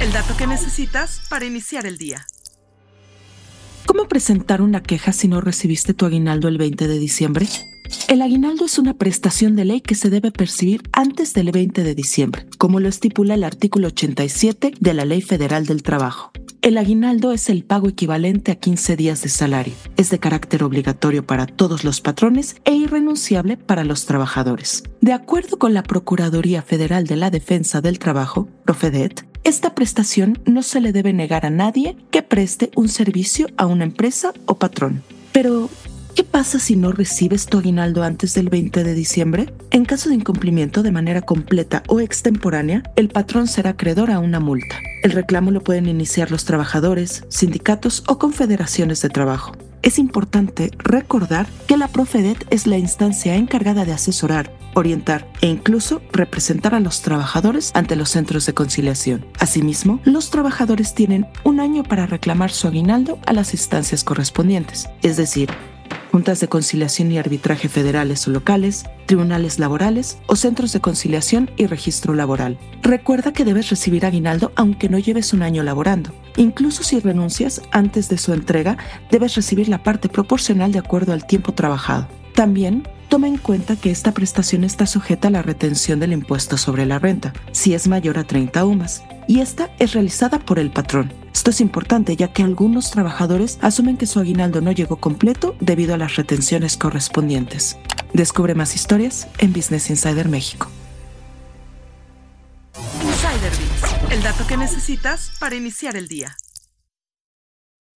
El dato que necesitas para iniciar el día. ¿Cómo presentar una queja si no recibiste tu aguinaldo el 20 de diciembre? El aguinaldo es una prestación de ley que se debe percibir antes del 20 de diciembre, como lo estipula el artículo 87 de la Ley Federal del Trabajo. El aguinaldo es el pago equivalente a 15 días de salario. Es de carácter obligatorio para todos los patrones e irrenunciable para los trabajadores. De acuerdo con la Procuraduría Federal de la Defensa del Trabajo, Profedet, esta prestación no se le debe negar a nadie que preste un servicio a una empresa o patrón. Pero, ¿Qué pasa si no recibes tu aguinaldo antes del 20 de diciembre? En caso de incumplimiento de manera completa o extemporánea, el patrón será acreedor a una multa. El reclamo lo pueden iniciar los trabajadores, sindicatos o confederaciones de trabajo. Es importante recordar que la Profedet es la instancia encargada de asesorar, orientar e incluso representar a los trabajadores ante los centros de conciliación. Asimismo, los trabajadores tienen un año para reclamar su aguinaldo a las instancias correspondientes, es decir, juntas de conciliación y arbitraje federales o locales, tribunales laborales o centros de conciliación y registro laboral. Recuerda que debes recibir aguinaldo aunque no lleves un año laborando. Incluso si renuncias antes de su entrega, debes recibir la parte proporcional de acuerdo al tiempo trabajado. También Toma en cuenta que esta prestación está sujeta a la retención del impuesto sobre la renta, si es mayor a 30 UMAS, y esta es realizada por el patrón. Esto es importante ya que algunos trabajadores asumen que su aguinaldo no llegó completo debido a las retenciones correspondientes. Descubre más historias en Business Insider México. Insider el dato que necesitas para iniciar el día.